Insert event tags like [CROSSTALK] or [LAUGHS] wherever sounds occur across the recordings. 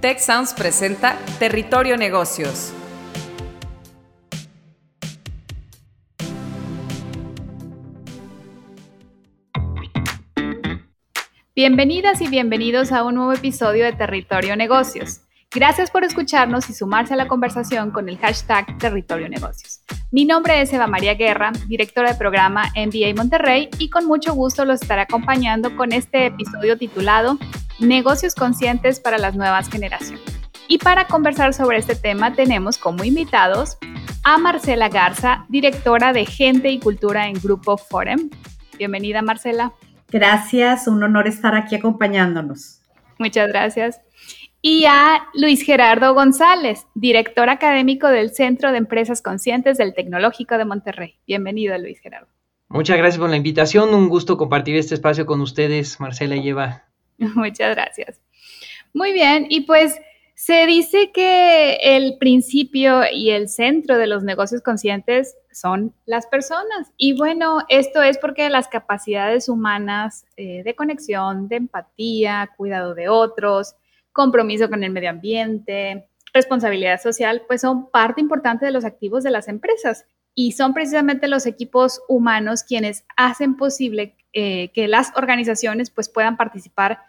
Tech Sounds presenta Territorio Negocios. Bienvenidas y bienvenidos a un nuevo episodio de Territorio Negocios. Gracias por escucharnos y sumarse a la conversación con el hashtag Territorio Negocios. Mi nombre es Eva María Guerra, directora de programa MBA Monterrey y con mucho gusto los estaré acompañando con este episodio titulado Negocios conscientes para las nuevas generaciones. Y para conversar sobre este tema tenemos como invitados a Marcela Garza, directora de Gente y Cultura en Grupo Forum. Bienvenida Marcela. Gracias, un honor estar aquí acompañándonos. Muchas gracias. Y a Luis Gerardo González, director académico del Centro de Empresas Conscientes del Tecnológico de Monterrey. Bienvenido, Luis Gerardo. Muchas gracias por la invitación. Un gusto compartir este espacio con ustedes, Marcela y Eva. [LAUGHS] Muchas gracias. Muy bien, y pues se dice que el principio y el centro de los negocios conscientes son las personas. Y bueno, esto es porque las capacidades humanas eh, de conexión, de empatía, cuidado de otros, compromiso con el medio ambiente, responsabilidad social, pues son parte importante de los activos de las empresas. Y son precisamente los equipos humanos quienes hacen posible eh, que las organizaciones pues puedan participar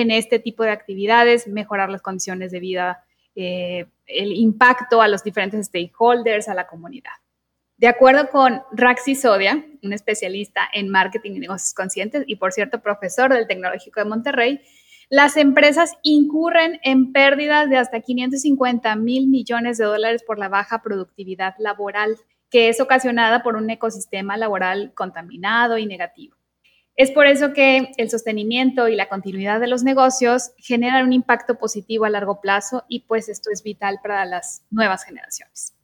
en este tipo de actividades, mejorar las condiciones de vida, eh, el impacto a los diferentes stakeholders, a la comunidad. De acuerdo con Raxi Sodia, un especialista en marketing y negocios conscientes y, por cierto, profesor del Tecnológico de Monterrey, las empresas incurren en pérdidas de hasta 550 mil millones de dólares por la baja productividad laboral, que es ocasionada por un ecosistema laboral contaminado y negativo. Es por eso que el sostenimiento y la continuidad de los negocios generan un impacto positivo a largo plazo y pues esto es vital para las nuevas generaciones.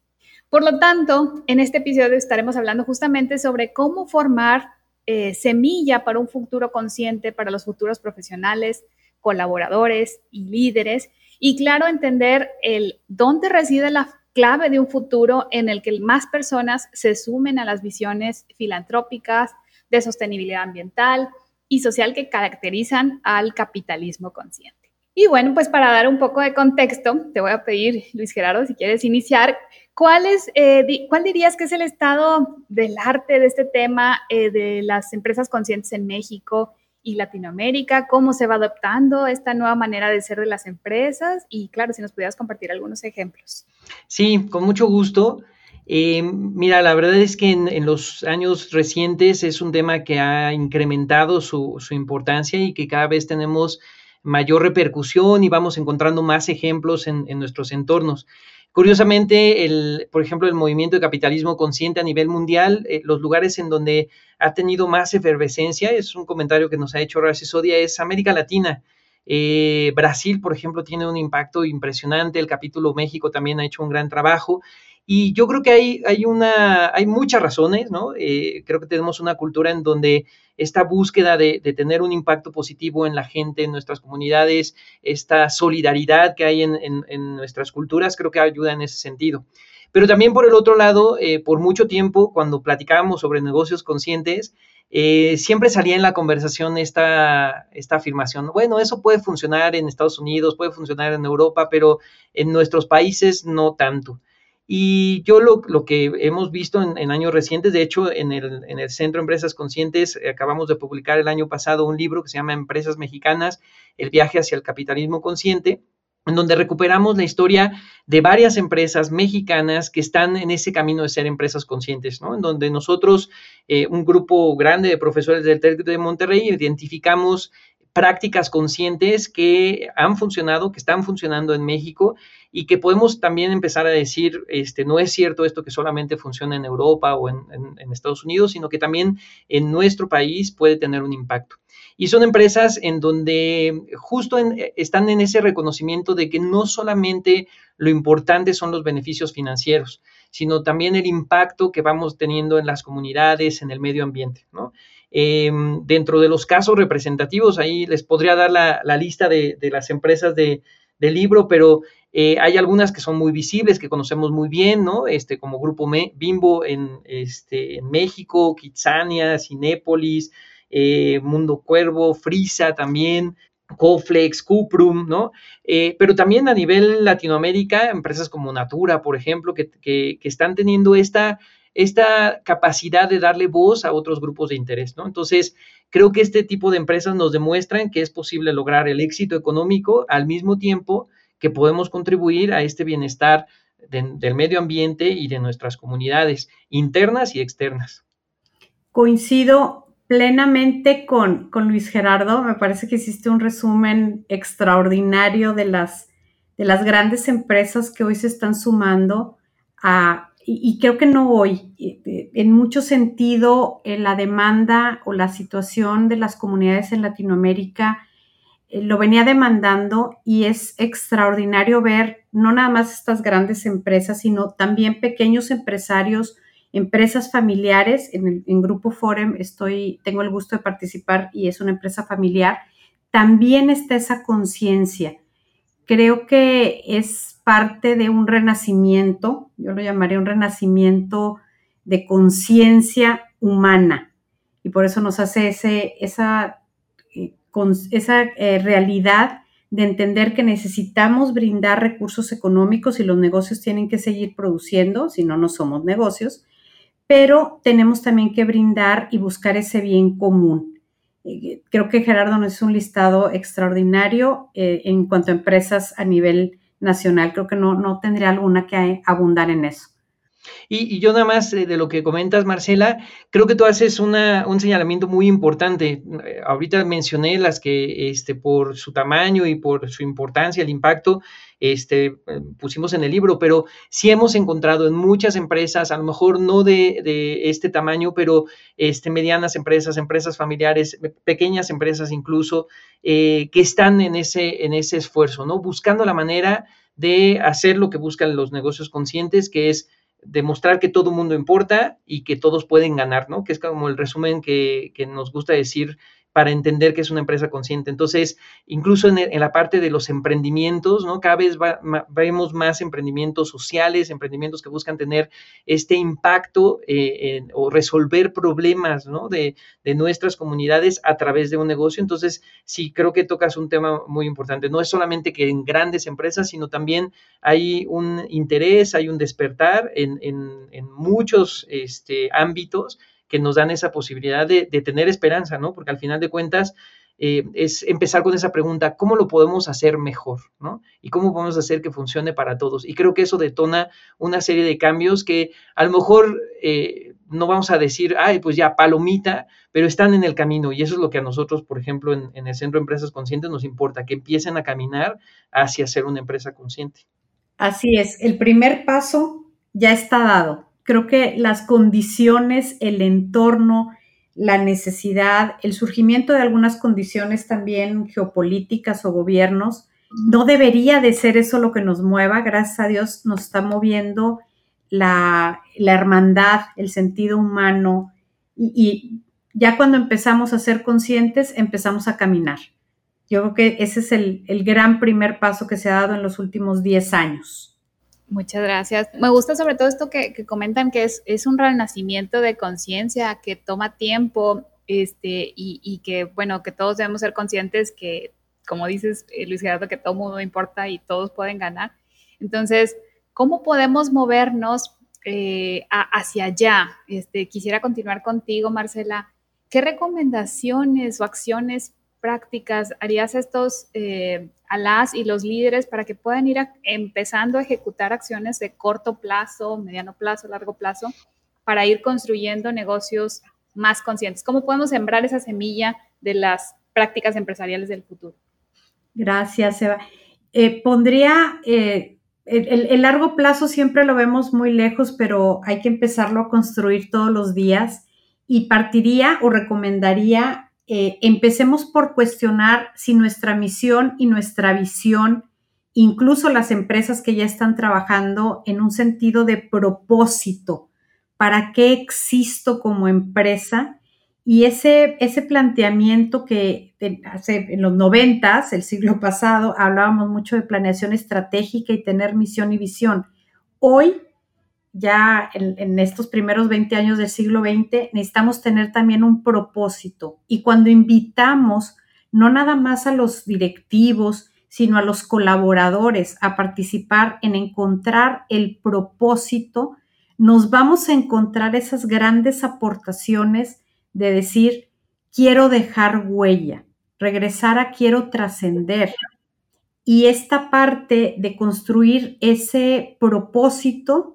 Por lo tanto, en este episodio estaremos hablando justamente sobre cómo formar eh, semilla para un futuro consciente para los futuros profesionales, colaboradores y líderes y claro, entender el dónde reside la clave de un futuro en el que más personas se sumen a las visiones filantrópicas, de sostenibilidad ambiental y social que caracterizan al capitalismo consciente. Y bueno, pues para dar un poco de contexto, te voy a pedir, Luis Gerardo, si quieres iniciar, ¿cuál, eh, ¿cuál dirías que es el estado del arte de este tema eh, de las empresas conscientes en México y Latinoamérica? ¿Cómo se va adoptando esta nueva manera de ser de las empresas? Y claro, si nos pudieras compartir algunos ejemplos. Sí, con mucho gusto. Eh, mira, la verdad es que en, los años recientes es un tema que ha incrementado su, importancia y que cada vez tenemos mayor repercusión y vamos encontrando más ejemplos en, nuestros entornos. Curiosamente, por ejemplo, el movimiento de capitalismo consciente a nivel mundial, eh, los lugares en donde ha tenido más efervescencia, es un comentario que nos ha hecho Horacio Sodia, es América Latina. Eh, Brasil, por ejemplo, tiene un impacto impresionante, el capítulo México también ha hecho un gran trabajo y yo creo que hay, hay, una, hay muchas razones, ¿no? Eh, creo que tenemos una cultura en donde esta búsqueda de, tener un impacto positivo en la gente, en nuestras comunidades, esta solidaridad que hay en, nuestras culturas, creo que ayuda en ese sentido. Pero también por el otro lado, eh, por mucho tiempo, cuando platicábamos sobre negocios conscientes, eh, siempre salía en la conversación esta, esta afirmación, bueno, eso puede funcionar en Estados Unidos, puede funcionar en Europa, pero en nuestros países no tanto. Y yo lo, que hemos visto en, años recientes, de hecho, en el, en el Centro Empresas Conscientes, eh, acabamos de publicar el año pasado un libro que se llama Empresas Mexicanas, el viaje hacia el capitalismo consciente, en donde recuperamos la historia de varias empresas mexicanas que están en ese camino de ser empresas conscientes, ¿no? En donde nosotros, eh, un grupo grande de profesores del TEC de Monterrey, identificamos prácticas conscientes que han funcionado, que están funcionando en México y que podemos también empezar a decir, este, no es cierto esto que solamente funciona en Europa o en, Estados Unidos, sino que también en nuestro país puede tener un impacto. Y son empresas en donde justo están en ese reconocimiento de que no solamente lo importante son los beneficios financieros, sino también el impacto que vamos teniendo en las comunidades, en el medio ambiente, ¿no? Em, dentro de los casos representativos, ahí les podría dar la, lista de, las empresas de, libro, pero eh, hay algunas que son muy visibles, que conocemos muy bien, ¿no? Este, como Grupo Bimbo en, este, en México, Kitsania, Cinépolis, eh, Mundo Cuervo, Frisa también. Coflex, Cuprum, ¿no? Eh, pero también a nivel Latinoamérica, empresas como Natura, por ejemplo, que, que, están teniendo esta, esta capacidad de darle voz a otros grupos de interés, ¿no? Entonces, creo que este tipo de empresas nos demuestran que es posible lograr el éxito económico al mismo tiempo que podemos contribuir a este bienestar del medio ambiente y de nuestras comunidades internas y externas. Coincido plenamente con, Luis Gerardo. Me parece que hiciste un resumen extraordinario de las, de las grandes empresas que hoy se están sumando a, y, creo que no hoy, en mucho sentido, en la demanda o la situación de las comunidades en Latinoamérica eh, lo venía demandando y es extraordinario ver no nada más estas grandes empresas, sino también pequeños empresarios empresas familiares. En, el, Grupo Forum estoy, tengo el gusto de participar y es una empresa familiar. También está esa conciencia. Creo que es parte de un renacimiento, yo lo llamaría un renacimiento de conciencia humana. Y por eso nos hace ese, esa, eh, esa eh, realidad de entender que necesitamos brindar recursos económicos y los negocios tienen que seguir produciendo, si no, no somos negocios, pero tenemos también que brindar y buscar ese bien común. Eh, creo que Gerardo nos es un listado extraordinario en cuanto a empresas a nivel nacional. Creo que no, no tendría alguna que abundar en eso. Y, yo nada más eh, de lo que comentas, Marcela, creo que tú haces una, un señalamiento muy importante. Eh, ahorita mencioné las que este, por su tamaño y por su importancia, el impacto, este, eh, pusimos en el libro, pero sí hemos encontrado en muchas empresas, a lo mejor no de, de este tamaño, pero este, medianas empresas, empresas familiares, pequeñas empresas incluso, que están en ese, en ese esfuerzo, ¿no? Buscando la manera de hacer lo que buscan los negocios conscientes, que es demostrar que todo mundo importa y que todos pueden ganar, ¿no? Que es como el resumen que, que nos gusta decir para entender que es una empresa consciente. Entonces, incluso en, la parte de los emprendimientos, ¿no? Cada vez vemos más emprendimientos sociales, emprendimientos que buscan tener este impacto eh, o resolver problemas. De, nuestras comunidades a través de un negocio. Entonces, sí, creo que tocas un tema muy importante. No es solamente que en grandes empresas, sino también hay un interés, hay un despertar en muchos este, ámbitos que nos dan esa posibilidad de, tener esperanza, ¿no? Porque al final de cuentas eh, es empezar con esa pregunta, ¿cómo lo podemos hacer mejor, ¿no? Y cómo podemos hacer que funcione para todos. Y creo que eso detona una serie de cambios que a lo mejor eh, no vamos a decir, ay, pues ya, palomita, pero están en el camino. Y eso es lo que a nosotros, por ejemplo, en, en el Centro de Empresas Conscientes nos importa, que empiecen a caminar hacia ser una empresa consciente. Así es, el primer paso ya está dado creo que las condiciones, el entorno, la necesidad, el surgimiento de algunas condiciones también geopolíticas o gobiernos, no debería de ser eso lo que nos mueva. Gracias a Dios nos está moviendo la, hermandad, el sentido humano y, ya cuando empezamos a ser conscientes, empezamos a caminar. Yo creo que ese es el, el gran primer paso que se ha dado en los últimos 10 años. Muchas gracias. Me gusta sobre todo esto que, comentan que es, un renacimiento de conciencia que toma tiempo este, y, que, bueno, que todos debemos ser conscientes que, como dices, eh, Luis Gerardo, que todo mundo importa y todos pueden ganar. Entonces, ¿cómo podemos movernos eh, hacia allá? Este, quisiera continuar contigo, Marcela. ¿Qué recomendaciones o acciones prácticas harías estos eh, a las y los líderes para que puedan ir empezando a ejecutar acciones de corto plazo, mediano plazo, largo plazo, para ir construyendo negocios más conscientes? ¿Cómo podemos sembrar esa semilla de las prácticas empresariales del futuro? Gracias, Eva. Eh, pondría, eh, el, el, largo plazo siempre lo vemos muy lejos, pero hay que empezarlo a construir todos los días y partiría o recomendaría eh, empecemos por cuestionar si nuestra misión y nuestra visión, incluso las empresas que ya están trabajando en un sentido de propósito, ¿para qué existo como empresa? Y ese, ese planteamiento que hace en los noventas, el siglo pasado, hablábamos mucho de planeación estratégica y tener misión y visión. Hoy ya en, estos primeros 20 años del siglo XX, necesitamos tener también un propósito. Y cuando invitamos no nada más a los directivos, sino a los colaboradores a participar en encontrar el propósito, nos vamos a encontrar esas grandes aportaciones de decir, quiero dejar huella, regresar a quiero trascender. Y esta parte de construir ese propósito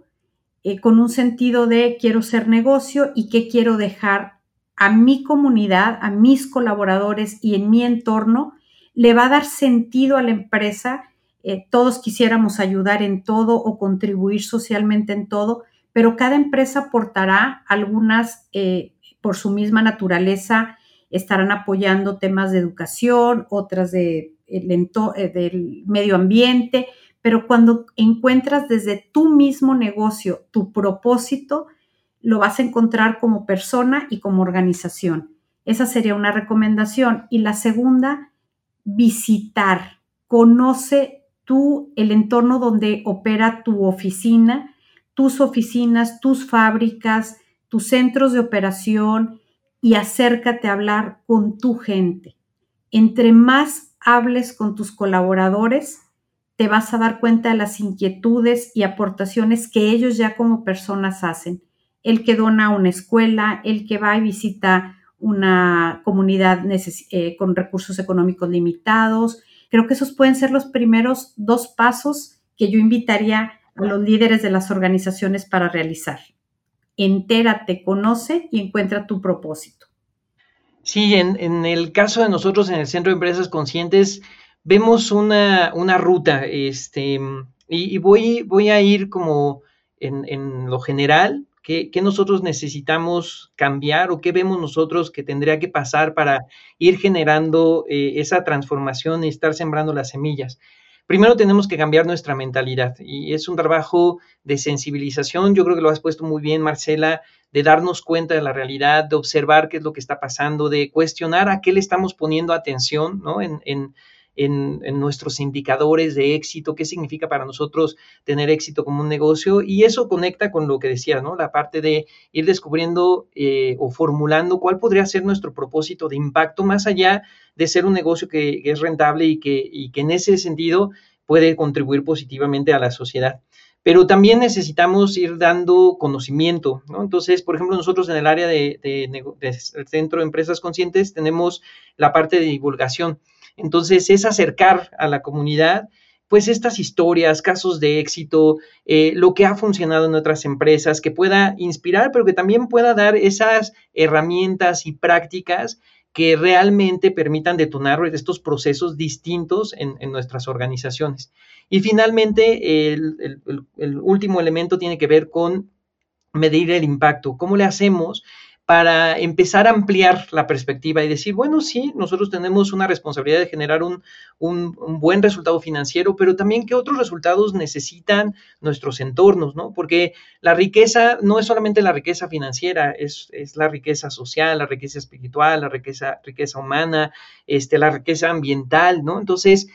eh, con un sentido de quiero ser negocio y qué quiero dejar a mi comunidad, a mis colaboradores y en mi entorno, le va a dar sentido a la empresa. Eh, todos quisiéramos ayudar en todo o contribuir socialmente en todo, pero cada empresa aportará algunas, eh, por su misma naturaleza, estarán apoyando temas de educación, otras de, eh, del medio ambiente, pero cuando encuentras desde tu mismo negocio tu propósito, lo vas a encontrar como persona y como organización. Esa sería una recomendación. Y la segunda visitar, conoce tú el entorno donde opera tu oficina, tus oficinas, tus fábricas, tus centros de operación y acércate a hablar con tu gente. Entre más hables con tus colaboradores, te vas a dar cuenta de las inquietudes y aportaciones que ellos ya como personas hacen. El que dona una escuela, el que va y visita una comunidad eh, con recursos económicos limitados. Creo que esos pueden ser los primeros dos pasos que yo invitaría a los líderes de las organizaciones para realizar. Entérate, conoce y encuentra tu propósito. Sí, en, el caso de nosotros en el Centro de Empresas Conscientes, vemos una, ruta, este, y, voy, voy a ir como en, en lo general, ¿Qué, nosotros necesitamos cambiar o qué vemos nosotros que tendría que pasar para ir generando eh, esa transformación y estar sembrando las semillas? Primero tenemos que cambiar nuestra mentalidad y es un trabajo de sensibilización, yo creo que lo has puesto muy bien Marcela, de darnos cuenta de la realidad, de observar qué es lo que está pasando, de cuestionar a qué le estamos poniendo atención ¿no? en en, nuestros indicadores de éxito, qué significa para nosotros tener éxito como un negocio. Y eso conecta con lo que decía, ¿no? La parte de ir descubriendo eh, o formulando cuál podría ser nuestro propósito de impacto más allá de ser un negocio que, es rentable y que, y que en ese sentido puede contribuir positivamente a la sociedad pero también necesitamos ir dando conocimiento, ¿no? Entonces, por ejemplo, nosotros en el área de, de, Centro de Empresas Conscientes tenemos la parte de divulgación. Entonces, es acercar a la comunidad pues estas historias, casos de éxito, eh, lo que ha funcionado en otras empresas, que pueda inspirar, pero que también pueda dar esas herramientas y prácticas que realmente permitan detonar estos procesos distintos en, nuestras organizaciones. Y finalmente, el, último elemento tiene que ver con medir el impacto. ¿Cómo le hacemos para empezar a ampliar la perspectiva y decir, bueno, sí, nosotros tenemos una responsabilidad de generar un, buen resultado financiero, pero también qué otros resultados necesitan nuestros entornos, ¿no? Porque la riqueza no es solamente la riqueza financiera, es, la riqueza social, la riqueza espiritual, la riqueza, riqueza humana, este, la riqueza ambiental, ¿no? Entonces,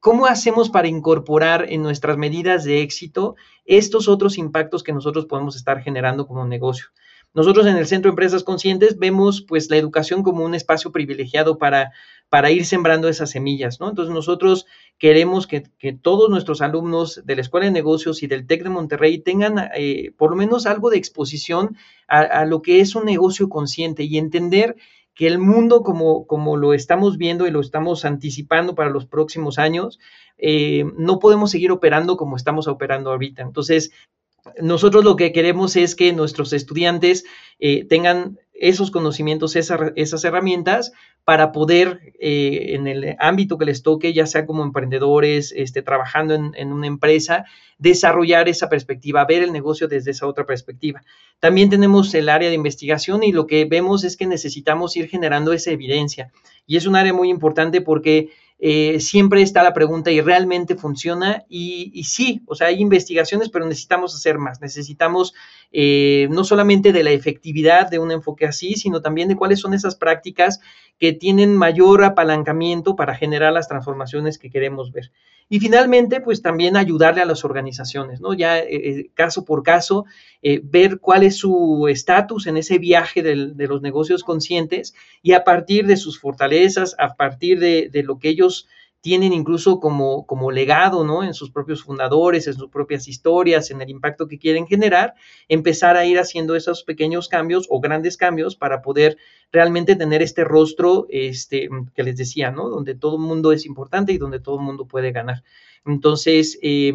¿Cómo hacemos para incorporar en nuestras medidas de éxito estos otros impactos que nosotros podemos estar generando como negocio? Nosotros en el Centro de Empresas Conscientes vemos pues la educación como un espacio privilegiado para, para ir sembrando esas semillas, ¿no? Entonces nosotros queremos que, todos nuestros alumnos de la Escuela de Negocios y del TEC de Monterrey tengan eh, por lo menos algo de exposición a, lo que es un negocio consciente y entender que el mundo como, como lo estamos viendo y lo estamos anticipando para los próximos años, eh, no podemos seguir operando como estamos operando ahorita. Entonces, nosotros lo que queremos es que nuestros estudiantes eh, tengan esos conocimientos, esas herramientas para poder eh, en el ámbito que les toque, ya sea como emprendedores, este, trabajando en, una empresa, desarrollar esa perspectiva, ver el negocio desde esa otra perspectiva. También tenemos el área de investigación y lo que vemos es que necesitamos ir generando esa evidencia. Y es un área muy importante porque eh, siempre está la pregunta y realmente funciona y, sí, o sea, hay investigaciones, pero necesitamos hacer más, necesitamos eh, no solamente de la efectividad de un enfoque así, sino también de cuáles son esas prácticas que tienen mayor apalancamiento para generar las transformaciones que queremos ver. Y finalmente, pues también ayudarle a las organizaciones, ¿no? Ya caso por caso, ver cuál es su estatus en ese viaje de los negocios conscientes y a partir de sus fortalezas, a partir de, de lo que ellos tienen incluso como, como legado, ¿no? En sus propios fundadores, en sus propias historias, en el impacto que quieren generar, empezar a ir haciendo esos pequeños cambios o grandes cambios para poder realmente tener este rostro, este, que les decía, ¿no? Donde todo el mundo es importante y donde todo el mundo puede ganar. Entonces, eh,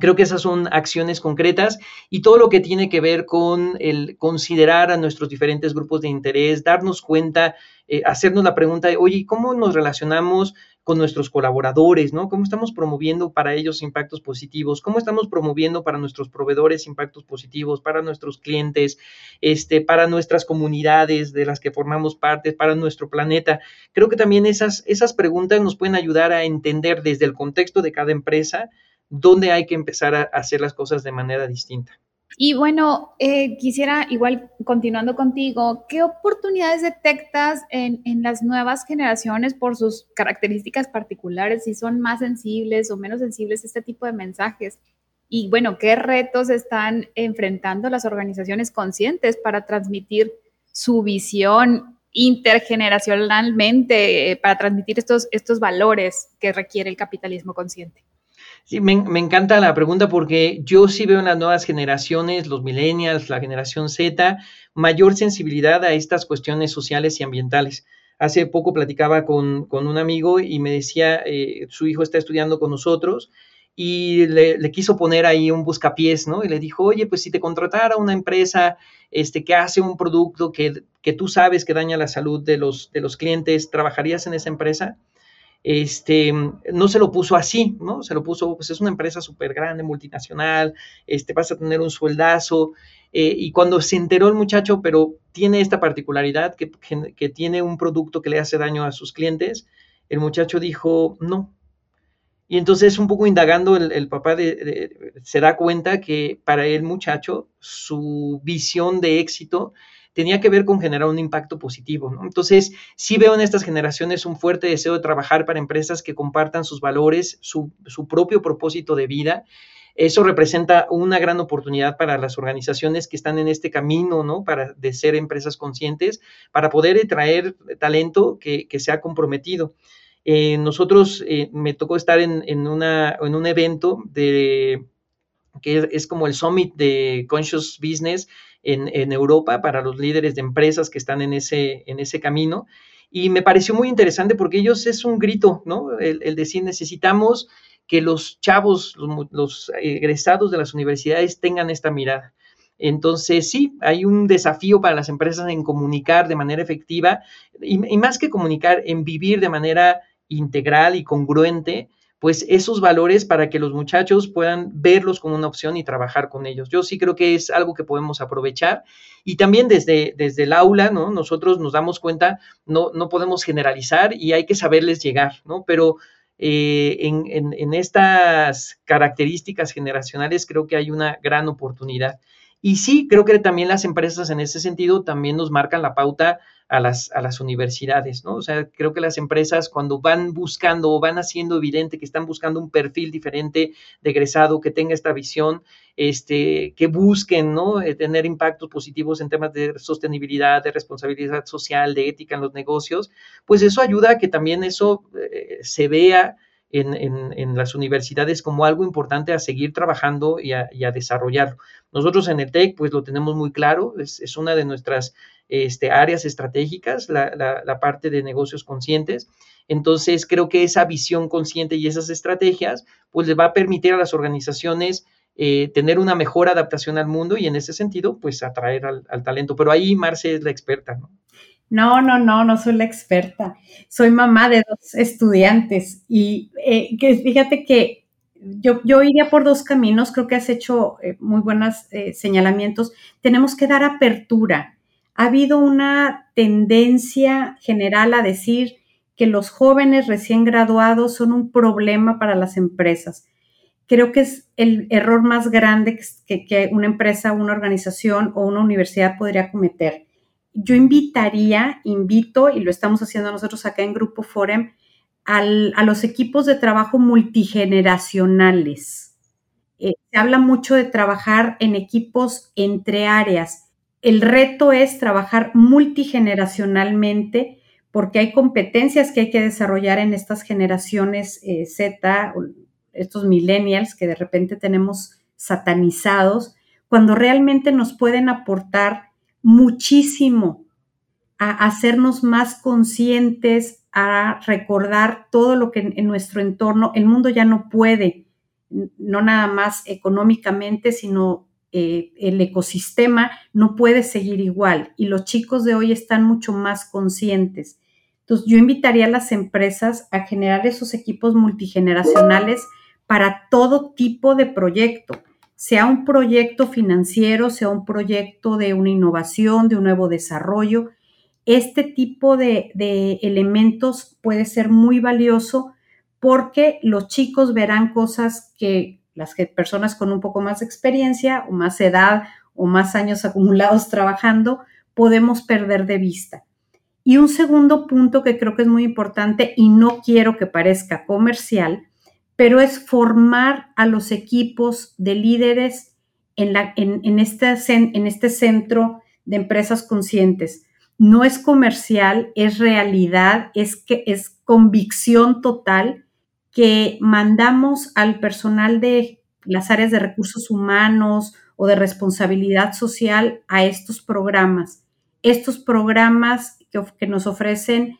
Creo que esas son acciones concretas y todo lo que tiene que ver con el considerar a nuestros diferentes grupos de interés, darnos cuenta, eh, hacernos la pregunta de, oye, ¿cómo nos relacionamos con nuestros colaboradores, ¿no? ¿Cómo estamos promoviendo para ellos impactos positivos? ¿Cómo estamos promoviendo para nuestros proveedores impactos positivos, para nuestros clientes, este, para nuestras comunidades de las que formamos parte, para nuestro planeta? Creo que también esas, esas preguntas nos pueden ayudar a entender desde el contexto de cada empresa dónde hay que empezar a hacer las cosas de manera distinta. Y bueno, eh, quisiera igual continuando contigo, ¿qué oportunidades detectas en, las nuevas generaciones por sus características particulares, si son más sensibles o menos sensibles a este tipo de mensajes? Y bueno, ¿qué retos están enfrentando las organizaciones conscientes para transmitir su visión intergeneracionalmente, eh, para transmitir estos, estos valores que requiere el capitalismo consciente? Sí, me, encanta la pregunta porque yo sí veo en las nuevas generaciones, los millennials, la generación Z, mayor sensibilidad a estas cuestiones sociales y ambientales. Hace poco platicaba con, un amigo y me decía, eh, su hijo está estudiando con nosotros y le, quiso poner ahí un buscapiés, ¿no? Y le dijo, oye, pues si te contratara una empresa este, que hace un producto que, que tú sabes que daña la salud de los, de los clientes, ¿trabajarías en esa empresa? Este, no se lo puso así, ¿no? Se lo puso, pues es una empresa súper grande, multinacional, este, vas a tener un sueldazo. Eh, y cuando se enteró el muchacho, pero tiene esta particularidad que, que, tiene un producto que le hace daño a sus clientes, el muchacho dijo, no. Y entonces, un poco indagando, el, papá se da cuenta que para el muchacho, su visión de éxito tenía que ver con generar un impacto positivo. Entonces, sí veo en estas generaciones un fuerte deseo de trabajar para empresas que compartan sus valores, su, propio propósito de vida. Eso representa una gran oportunidad para las organizaciones que están en este camino, ¿no? Para de ser empresas conscientes, para poder traer talento que, que se ha comprometido. Eh, nosotros eh, me tocó estar en, un evento que es como el Summit de Conscious Business en, Europa para los líderes de empresas que están en ese, en ese camino. Y me pareció muy interesante porque ellos es un grito, ¿no? El, decir, necesitamos que los chavos, los, egresados de las universidades tengan esta mirada. Entonces, sí, hay un desafío para las empresas en comunicar de manera efectiva y, más que comunicar, en vivir de manera integral y congruente pues esos valores para que los muchachos puedan verlos como una opción y trabajar con ellos. Yo sí creo que es algo que podemos aprovechar y también desde, desde el aula, ¿no? Nosotros nos damos cuenta, no, no podemos generalizar y hay que saberles llegar, ¿no? Pero eh, en, en, en estas características generacionales creo que hay una gran oportunidad. Y sí, creo que también las empresas en ese sentido también nos marcan la pauta a las, a las universidades, ¿no? O sea, creo que las empresas cuando van buscando o van haciendo evidente que están buscando un perfil diferente de egresado que tenga esta visión, este, que busquen, ¿no? Eh, tener impactos positivos en temas de sostenibilidad, de responsabilidad social, de ética en los negocios, pues eso ayuda a que también eso eh, se vea en, en, las universidades como algo importante a seguir trabajando y a, a, desarrollarlo. Nosotros en el TEC, pues lo tenemos muy claro, es, es una de nuestras este, áreas estratégicas, la, la, parte de negocios conscientes. Entonces, creo que esa visión consciente y esas estrategias, pues les va a permitir a las organizaciones eh, tener una mejor adaptación al mundo y en ese sentido, pues atraer al, al talento. Pero ahí Marce es la experta, ¿no? No, no, no, no soy la experta. Soy mamá de dos estudiantes y eh, que fíjate que yo, yo, iría por dos caminos, creo que has hecho eh, muy buenos eh, señalamientos. Tenemos que dar apertura. Ha habido una tendencia general a decir que los jóvenes recién graduados son un problema para las empresas. Creo que es el error más grande que, que una empresa, una organización o una universidad podría cometer yo invitaría, invito, y lo estamos haciendo nosotros acá en Grupo Forem, a los equipos de trabajo multigeneracionales. Eh, se habla mucho de trabajar en equipos entre áreas. El reto es trabajar multigeneracionalmente porque hay competencias que hay que desarrollar en estas generaciones eh, Z, estos millennials que de repente tenemos satanizados, cuando realmente nos pueden aportar muchísimo a hacernos más conscientes, a recordar todo lo que en, nuestro entorno, el mundo ya no puede, no nada más económicamente, sino eh, el ecosistema no puede seguir igual y los chicos de hoy están mucho más conscientes. Entonces, yo invitaría a las empresas a generar esos equipos multigeneracionales para todo tipo de proyecto, sea un proyecto financiero, sea un proyecto de una innovación, de un nuevo desarrollo, este tipo de, elementos puede ser muy valioso porque los chicos verán cosas que las personas con un poco más de experiencia o más edad o más años [LAUGHS] acumulados trabajando podemos perder de vista. Y un segundo punto que creo que es muy importante y no quiero que parezca comercial, pero es formar a los equipos de líderes este, en este centro de empresas conscientes no es comercial, es realidad, es que es convicción total que mandamos al personal de las áreas de recursos humanos o de responsabilidad social a estos programas. Estos programas que nos ofrecen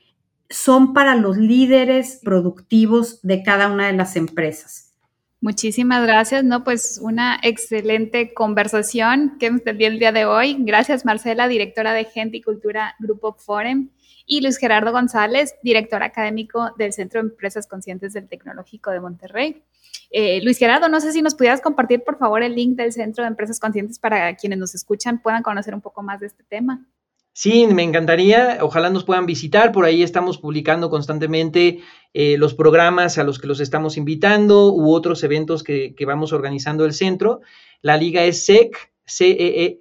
son para los líderes productivos de cada una de las empresas. Muchísimas gracias, ¿no? Pues una excelente conversación que hemos tenido el día de hoy. Gracias, Marcela, directora de Gente y Cultura Grupo Forum, y Luis Gerardo González, director académico del Centro de Empresas Conscientes del Tecnológico de Monterrey. Eh, Luis Gerardo, no sé si nos pudieras compartir, por favor, el link del Centro de Empresas Conscientes para quienes nos escuchan puedan conocer un poco más de este tema. Sí, me encantaría. Ojalá nos puedan visitar. Por ahí estamos publicando constantemente eh, los programas a los que los estamos invitando u otros eventos que, vamos organizando el centro. La liga es sec, e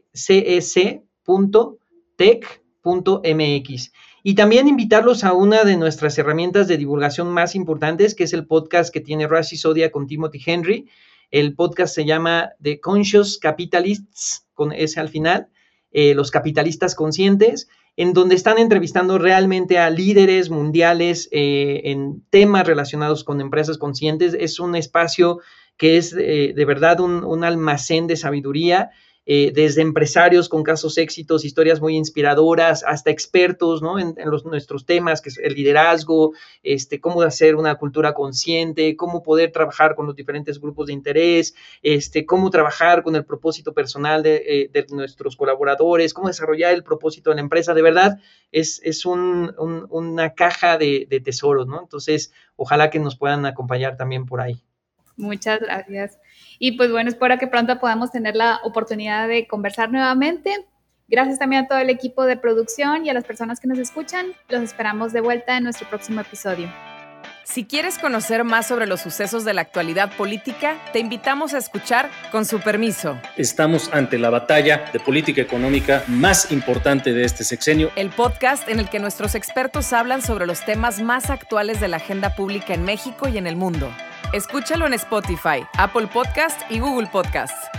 e mx Y también invitarlos a una de nuestras herramientas de divulgación más importantes, que es el podcast que tiene Rashi Sodia con Timothy Henry. El podcast se llama The Conscious Capitalists, con S al final eh, los capitalistas conscientes, en donde están entrevistando realmente a líderes mundiales eh, en temas relacionados con empresas conscientes. Es un espacio que es eh, de verdad un, un, almacén de sabiduría eh, desde empresarios con casos éxitos, historias muy inspiradoras, hasta expertos en, nuestros temas, que es el liderazgo, este, cómo hacer una cultura consciente, cómo poder trabajar con los diferentes grupos de interés, este, cómo trabajar con el propósito personal de, eh, nuestros colaboradores, cómo desarrollar el propósito de la empresa. De verdad, es, es un, una caja de, de tesoros, ¿no? Entonces, ojalá que nos puedan acompañar también por ahí. Muchas gracias. Y pues bueno, espero que pronto podamos tener la oportunidad de conversar nuevamente. Gracias también a todo el equipo de producción y a las personas que nos escuchan. Los esperamos de vuelta en nuestro próximo episodio. Si quieres conocer más sobre los sucesos de la actualidad política, te invitamos a escuchar Con su permiso. Estamos ante la batalla de política económica más importante de este sexenio. El podcast en el que nuestros expertos hablan sobre los temas más actuales de la agenda pública en México y en el mundo. Escúchalo en Spotify, Apple Podcast y Google Podcasts.